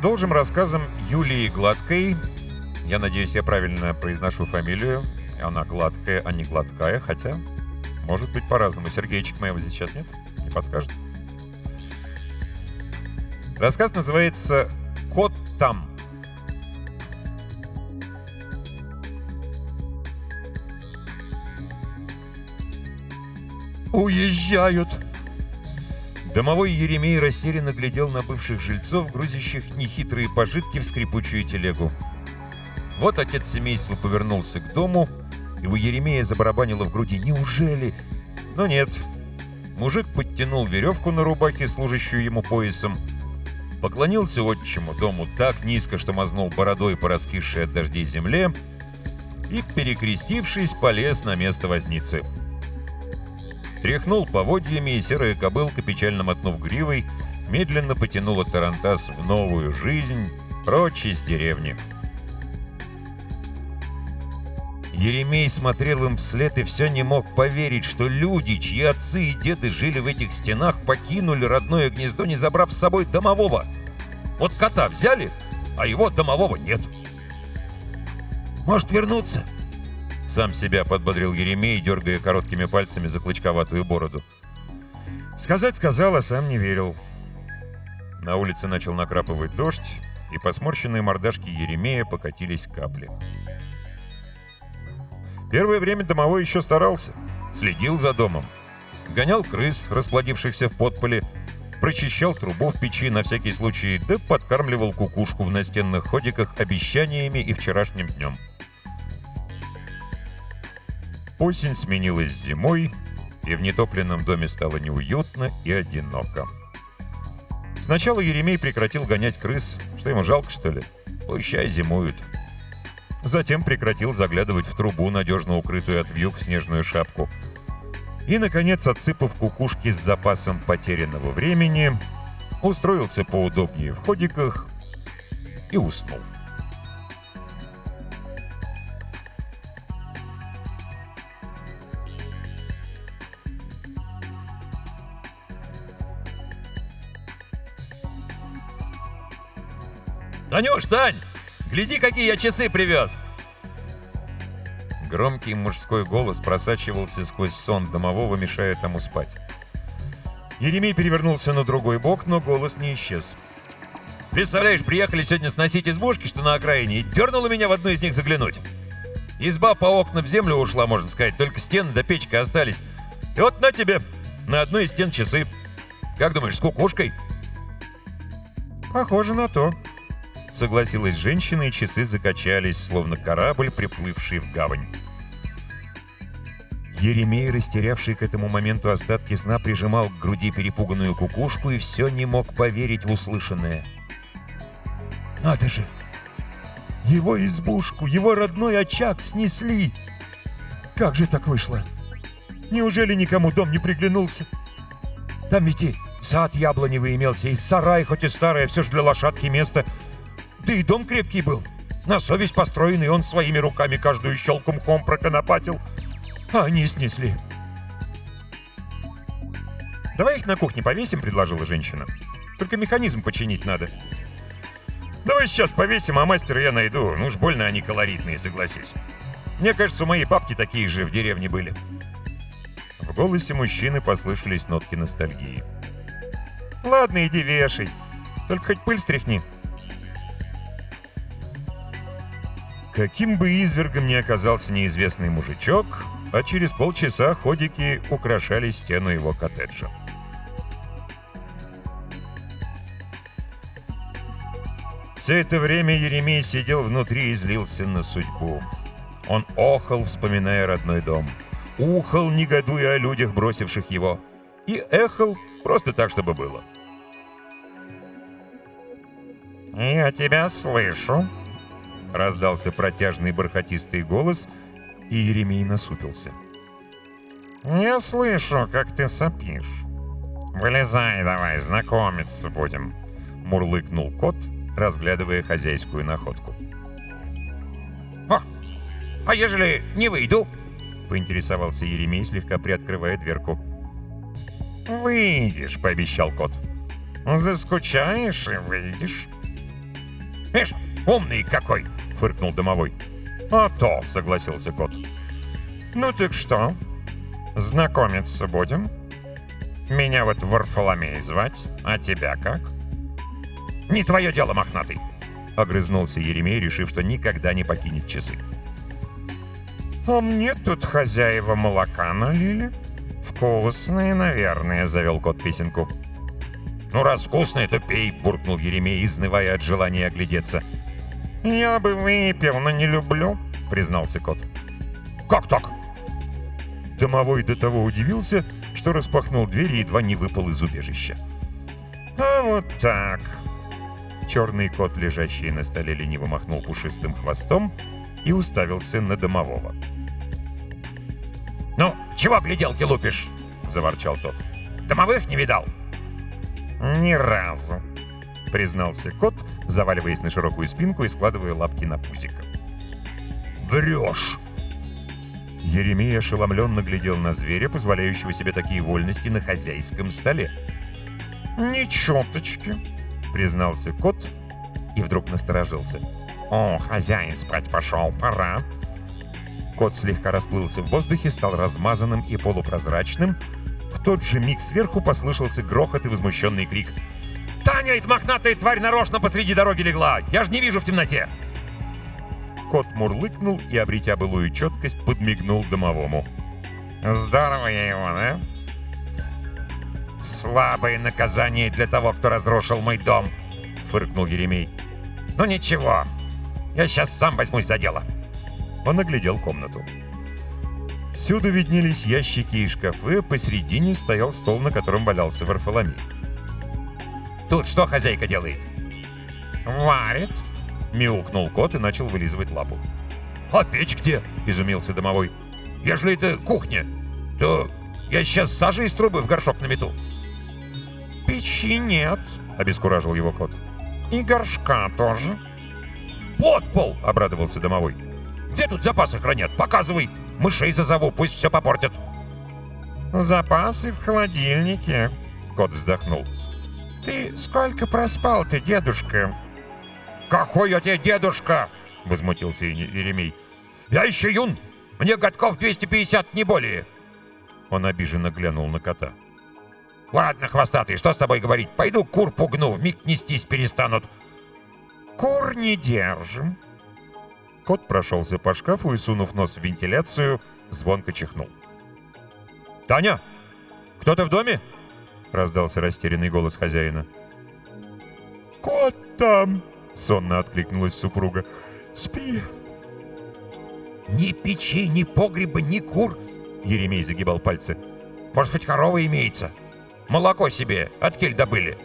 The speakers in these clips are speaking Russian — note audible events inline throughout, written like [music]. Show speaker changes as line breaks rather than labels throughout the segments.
Продолжим рассказом Юлии Гладкой. Я надеюсь, я правильно произношу фамилию. Она гладкая, а не гладкая, хотя может быть по-разному. Сергейчик моего здесь сейчас нет? Не подскажет? Рассказ называется «Кот там». «Уезжают!» Домовой Еремей растерянно глядел на бывших жильцов, грузящих нехитрые пожитки в скрипучую телегу. Вот отец семейства повернулся к дому, и у Еремея забарабанило в груди «Неужели?» Но нет. Мужик подтянул веревку на рубаке, служащую ему поясом, поклонился отчему дому так низко, что мазнул бородой по раскисшей от дождей земле, и, перекрестившись, полез на место возницы. Тряхнул поводьями, и серая кобылка, печально мотнув гривой, медленно потянула Тарантас в новую жизнь, прочь из деревни. Еремей смотрел им вслед и все не мог поверить, что люди, чьи отцы и деды жили в этих стенах, покинули родное гнездо, не забрав с собой домового. Вот кота взяли, а его домового нет. «Может вернуться?» Сам себя подбодрил Еремей, дергая короткими пальцами за клочковатую бороду. Сказать сказал, а сам не верил. На улице начал накрапывать дождь, и по сморщенной мордашке Еремея покатились капли. Первое время домовой еще старался, следил за домом. Гонял крыс, расплодившихся в подполе, прочищал трубу в печи на всякий случай, да подкармливал кукушку в настенных ходиках обещаниями и вчерашним днем. Осень сменилась зимой, и в нетопленном доме стало неуютно и одиноко. Сначала Еремей прекратил гонять крыс, что ему жалко, что ли? Пущай зимуют. Затем прекратил заглядывать в трубу, надежно укрытую от вьюг в снежную шапку. И, наконец, отсыпав кукушки с запасом потерянного времени, устроился поудобнее в ходиках и уснул. «Танюш, Тань, гляди, какие я часы привез!» Громкий мужской голос просачивался сквозь сон домового, мешая тому спать. Еремей перевернулся на другой бок, но голос не исчез. «Представляешь, приехали сегодня сносить избушки, что на окраине, и дернуло меня в одну из них заглянуть. Изба по окна в землю ушла, можно сказать, только стены до печка остались. И вот на тебе, на одной из стен часы. Как думаешь, с кукушкой?»
«Похоже на то»,
Согласилась женщина, и часы закачались, словно корабль, приплывший в гавань. Еремей, растерявший к этому моменту остатки сна, прижимал к груди перепуганную кукушку и все не мог поверить в услышанное. «Надо же! Его избушку, его родной очаг снесли! Как же так вышло? Неужели никому дом не приглянулся? Там ведь и сад яблоневый имелся, и сарай, хоть и старое, все же для лошадки место — да и дом крепкий был. На совесть построенный, он своими руками каждую щелку мхом проконопатил. А они снесли. «Давай их на кухне повесим», — предложила женщина. «Только механизм починить надо». «Давай сейчас повесим, а мастера я найду. Ну уж больно они колоритные, согласись. Мне кажется, у моей бабки такие же в деревне были». В голосе мужчины послышались нотки ностальгии. «Ладно, иди вешай. Только хоть пыль стряхни». Каким бы извергом ни оказался неизвестный мужичок, а через полчаса ходики украшали стену его коттеджа. Все это время Еремей сидел внутри и злился на судьбу. Он охал, вспоминая родной дом. Ухал, негодуя о людях, бросивших его. И эхал, просто так, чтобы было.
«Я тебя слышу»,
Раздался протяжный бархатистый голос, и Еремей насупился.
«Я слышу, как ты сопишь. Вылезай давай, знакомиться будем», —
мурлыкнул кот, разглядывая хозяйскую находку.
«О, а ежели не выйду?»
— поинтересовался Еремей, слегка приоткрывая дверку.
«Выйдешь», — пообещал кот. «Заскучаешь и выйдешь».
Ишь, умный какой!» — фыркнул домовой.
«А то», — согласился кот. «Ну так что, знакомиться будем? Меня вот Варфоломей звать, а тебя как?»
«Не твое дело, мохнатый!»
— огрызнулся Еремей, решив, что никогда не покинет часы.
«А мне тут хозяева молока налили. Вкусные, наверное», — завел кот песенку.
«Ну, раз вкусное, то пей!» — буркнул Еремей, изнывая от желания оглядеться.
«Я бы выпил, но не люблю», — признался кот.
«Как так?»
Домовой до того удивился, что распахнул дверь и едва не выпал из убежища.
«А вот так»,
Черный кот, лежащий на столе, лениво махнул пушистым хвостом и уставился на домового.
«Ну, чего гляделки лупишь?» — заворчал тот. «Домовых не видал?»
«Ни разу», —
признался кот, заваливаясь на широкую спинку и складывая лапки на пузико.
«Врешь!»
Еремей ошеломленно глядел на зверя, позволяющего себе такие вольности на хозяйском столе.
«Ни чуточки», —
признался кот и вдруг насторожился.
«О, хозяин спать пошел, пора».
Кот слегка расплылся в воздухе, стал размазанным и полупрозрачным. В тот же миг сверху послышался грохот и возмущенный крик.
«Таня, эта мохнатая тварь нарочно посреди дороги легла! Я же не вижу в темноте!»
Кот мурлыкнул и, обретя былую четкость, подмигнул домовому.
«Здорово я его, да?»
«Слабое наказание для того, кто разрушил мой дом!» — фыркнул Еремей. «Ну ничего, я сейчас сам возьмусь за дело!»
Он оглядел комнату. Всюду виднелись ящики и шкафы, посередине стоял стол, на котором валялся Варфоломей.
«Тут что хозяйка делает?»
«Варит», —
мяукнул кот и начал вылизывать лапу.
«А печь где?» — изумился домовой. «Ежели это кухня, то я сейчас сажи из трубы в горшок намету».
«Печи нет», —
обескуражил его кот.
«И горшка тоже».
«Подпол!»
— обрадовался домовой.
«Где тут запасы хранят? Показывай! Мышей зазову, пусть все попортят!»
«Запасы в холодильнике», —
кот вздохнул.
«Ты сколько проспал ты, дедушка?»
«Какой я тебе дедушка?»
— возмутился Еремей.
«Я еще юн! Мне годков 250, не более!»
Он обиженно глянул на кота.
«Ладно, хвостатый, что с тобой говорить? Пойду кур пугну, вмиг нестись перестанут».
«Кур не держим».
Кот прошелся по шкафу и, сунув нос в вентиляцию, звонко чихнул. «Таня, кто-то в доме?» — раздался растерянный голос хозяина.
«Кот там!»
— сонно откликнулась супруга.
«Спи!»
«Ни печи, ни погреба, ни кур!»
— Еремей загибал пальцы.
«Может, хоть корова имеется? Молоко себе от кель добыли?»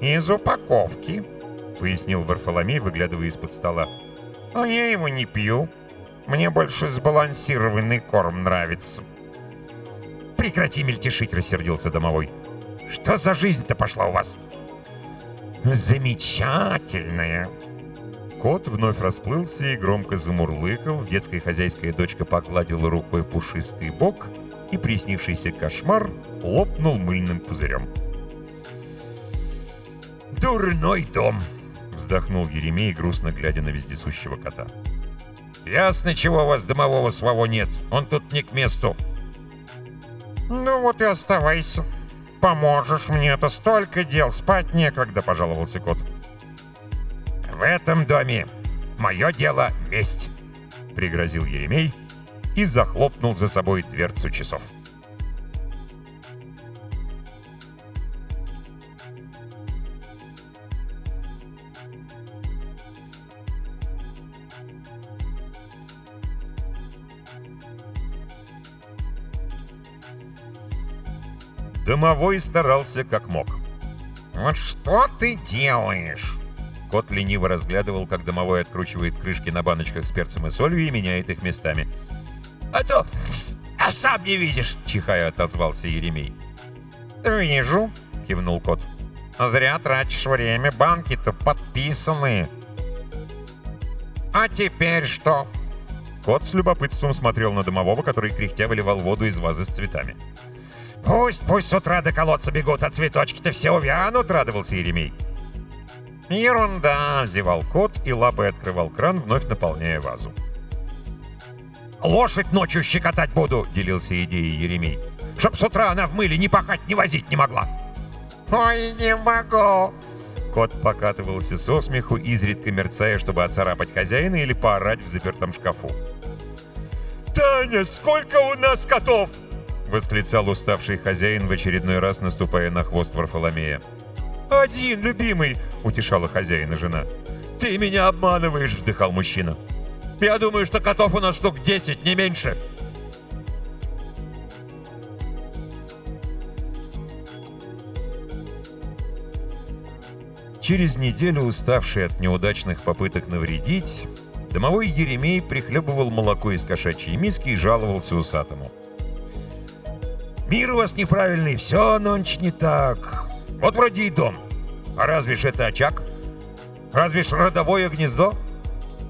«Из упаковки», —
пояснил Варфоломей, выглядывая из-под стола.
«Но я его не пью. Мне больше сбалансированный корм нравится».
«Прекрати мельтешить!» — рассердился домовой. «Что за жизнь-то пошла у вас?»
«Замечательная!»
Кот вновь расплылся и громко замурлыкал. В детской хозяйская дочка погладила рукой пушистый бок, и приснившийся кошмар лопнул мыльным пузырем.
«Дурной дом!»
— вздохнул Еремей, грустно глядя на вездесущего кота.
«Ясно, чего у вас домового своего нет. Он тут не к месту».
«Ну вот и оставайся. Поможешь мне, это столько дел, спать некогда», — пожаловался кот.
«В этом доме мое дело — месть», —
пригрозил Еремей и захлопнул за собой дверцу часов. Домовой старался как мог.
«Вот что ты делаешь?»
Кот лениво разглядывал, как домовой откручивает крышки на баночках с перцем и солью и меняет их местами.
«А то... А сам не видишь!»
— чихая отозвался Еремей.
«Вижу», —
кивнул кот.
«Зря тратишь время, банки-то подписаны». «А теперь что?»
Кот с любопытством смотрел на домового, который кряхтя выливал воду из вазы с цветами.
«Пусть, пусть с утра до колодца бегут, а цветочки-то все увянут!»
«Радовался Еремей.
«Ерунда!» — зевал кот и лапой открывал кран, вновь наполняя вазу.
«Лошадь ночью щекотать буду!» — делился идеей Еремей. «Чтоб с утра она в мыле ни пахать, ни возить не могла!»
«Ой, не могу!»
Кот покатывался со смеху, изредка мерцая, чтобы оцарапать хозяина или поорать в запертом шкафу. «Таня, сколько у нас котов?» — восклицал уставший хозяин в очередной раз, наступая на хвост Варфоломея. «Один, любимый!» — утешала хозяина жена.
«Ты меня обманываешь!» — вздыхал мужчина. «Я думаю, что котов у нас штук 10, не меньше!»
Через неделю, уставший от неудачных попыток навредить, домовой Еремей прихлебывал молоко из кошачьей миски и жаловался усатому.
«Мир у вас неправильный, все нонч не так. Вот вроде и дом. А разве ж это очаг? Разве ж родовое гнездо?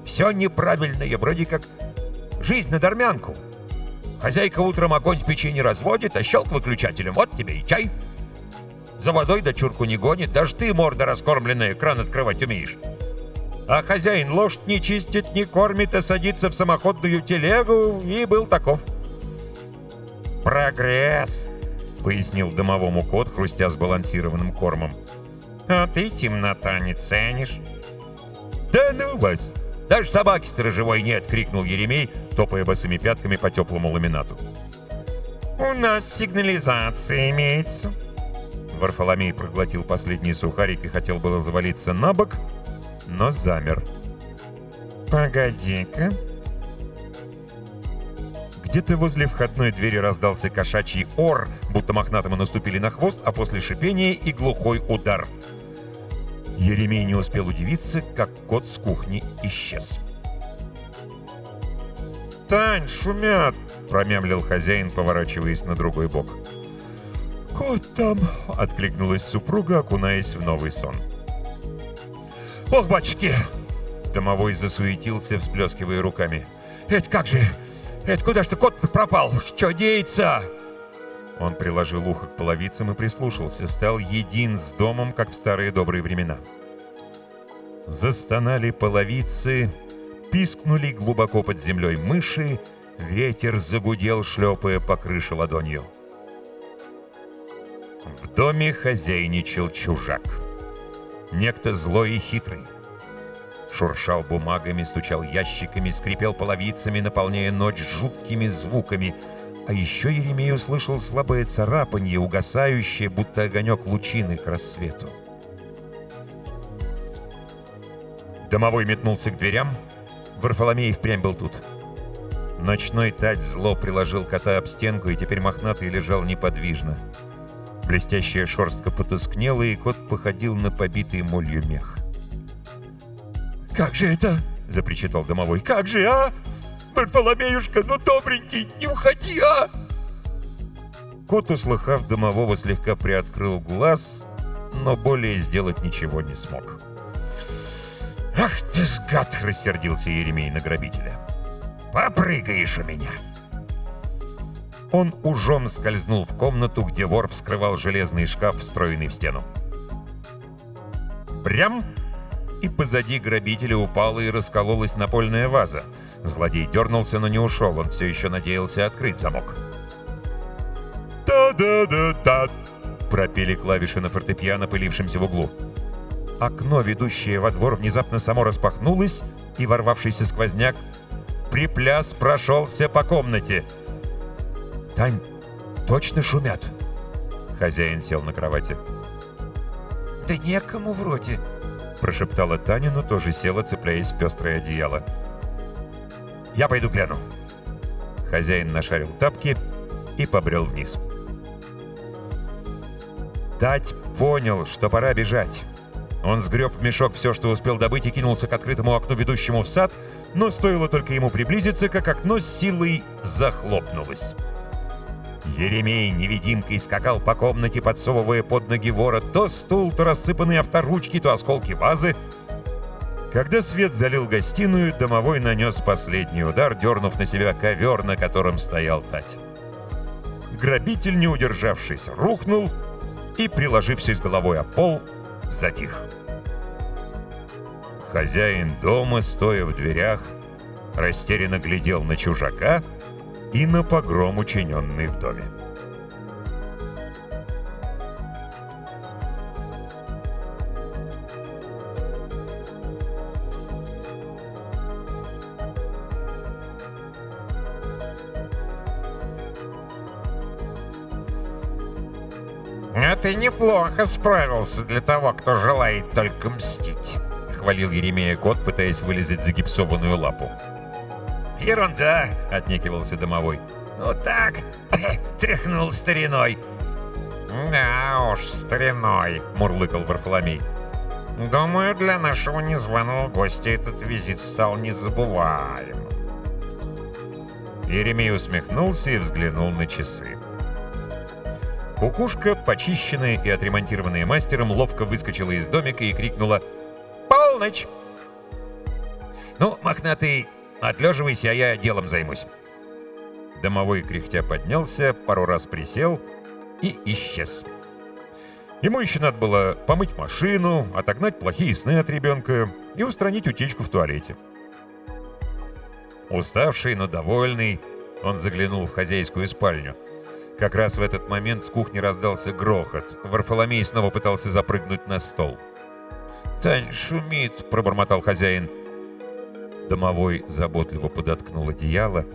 Все неправильное, вроде как жизнь на дармянку. Хозяйка утром огонь в печи не разводит, а щелк выключателем, вот тебе и чай. За водой дочурку не гонит, даже ты, морда раскормленная, кран открывать умеешь. А хозяин лошадь не чистит, не кормит, а садится в самоходную телегу, и был таков.
«Прогресс!»
— пояснил домовому кот, хрустя сбалансированным кормом.
«А ты темнота не ценишь?»
«Да ну вас! Даже собаки сторожевой нет!» — крикнул Еремей, топая босыми пятками по теплому ламинату.
«У нас сигнализация имеется».
Варфоломей проглотил последний сухарик и хотел было завалиться на бок, но замер.
«Погоди-ка».
Где-то возле входной двери раздался кошачий ор, будто мохнатому наступили на хвост, а после шипения и глухой удар. Еремей не успел удивиться, как кот с кухни исчез.
«Тань, шумят!»
— промямлил хозяин, поворачиваясь на другой бок. «Кот там!» — откликнулась супруга, окунаясь в новый сон.
«Ох, батюшки!»
Домовой засуетился, всплескивая руками.
«Это как же? Это куда ж ты кот пропал? Что деется?»
Он приложил ухо к половицам и прислушался, стал един с домом, как в старые добрые времена. Застонали половицы, пискнули глубоко под землей мыши, ветер загудел, шлепая по крыше ладонью. В доме хозяйничал чужак. Некто злой и хитрый. Шуршал бумагами, стучал ящиками, скрипел половицами, наполняя ночь жуткими звуками. А еще Еремей услышал слабое царапанье, угасающее, будто огонек лучины к рассвету. Домовой метнулся к дверям. Варфоломей впрямь был тут. Ночной тать зло приложил кота об стенку, и теперь мохнатый лежал неподвижно. Блестящая шерстка потускнела, и кот походил на побитый молью мех.
«Как же это?» — запричитал домовой. «Как же, а? Варфоломеюшка, ну добренький, не уходи, а!»
Кот, услыхав домового, слегка приоткрыл глаз, но более сделать ничего не смог.
«Ах ты ж гад!» — рассердился Еремей на грабителя. «Попрыгаешь у меня!»
Он ужом скользнул в комнату, где вор вскрывал железный шкаф, встроенный в стену. Прям и позади грабителя упала и раскололась напольная ваза. Злодей дернулся, но не ушел, он все еще надеялся открыть замок. «Та-да-да-та!» — пропели клавиши на фортепиано, пылившемся в углу. Окно, ведущее во двор, внезапно само распахнулось, и ворвавшийся сквозняк припляс прошелся по комнате.
«Тань, точно шумят?»
Хозяин сел на кровати.
«Да некому вроде»,
прошептала Таня, но тоже села, цепляясь в пестрое одеяло. «Я пойду гляну». Хозяин нашарил тапки и побрел вниз. Тать понял, что пора бежать. Он сгреб в мешок все, что успел добыть, и кинулся к открытому окну, ведущему в сад, но стоило только ему приблизиться, как окно с силой захлопнулось. Еремей невидимкой скакал по комнате, подсовывая под ноги вора то стул, то рассыпанные авторучки, то осколки вазы. Когда свет залил гостиную, домовой нанес последний удар, дернув на себя ковер, на котором стоял Тать. Грабитель, не удержавшись, рухнул и, приложившись головой о пол, затих. Хозяин дома, стоя в дверях, растерянно глядел на чужака и на погром, учиненный в доме.
А ты неплохо справился для того, кто желает только мстить.
Хвалил Еремея кот, пытаясь вылезать за гипсованную лапу.
Ерунда.
Отнекивался домовой.
Ну так, [laughs] тряхнул стариной.
Да уж, стариной.
Мурлыкал Варфоломей.
Думаю, для нашего незваного гостя этот визит стал незабываемым.
Еремей усмехнулся и взглянул на часы. Кукушка, почищенная и отремонтированная мастером, ловко выскочила из домика и крикнула «Полночь!».
Ну, мохнатый, отлеживайся, а я делом займусь.
Домовой кряхтя поднялся, пару раз присел и исчез. Ему еще надо было помыть машину, отогнать плохие сны от ребенка и устранить утечку в туалете. Уставший, но довольный, он заглянул в хозяйскую спальню. Как раз в этот момент с кухни раздался грохот. Варфоломей снова пытался запрыгнуть на стол. «Тань шумит», — пробормотал хозяин. Домовой заботливо подоткнул одеяло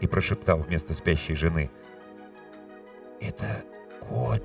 и прошептал вместо спящей жены.
Это кот.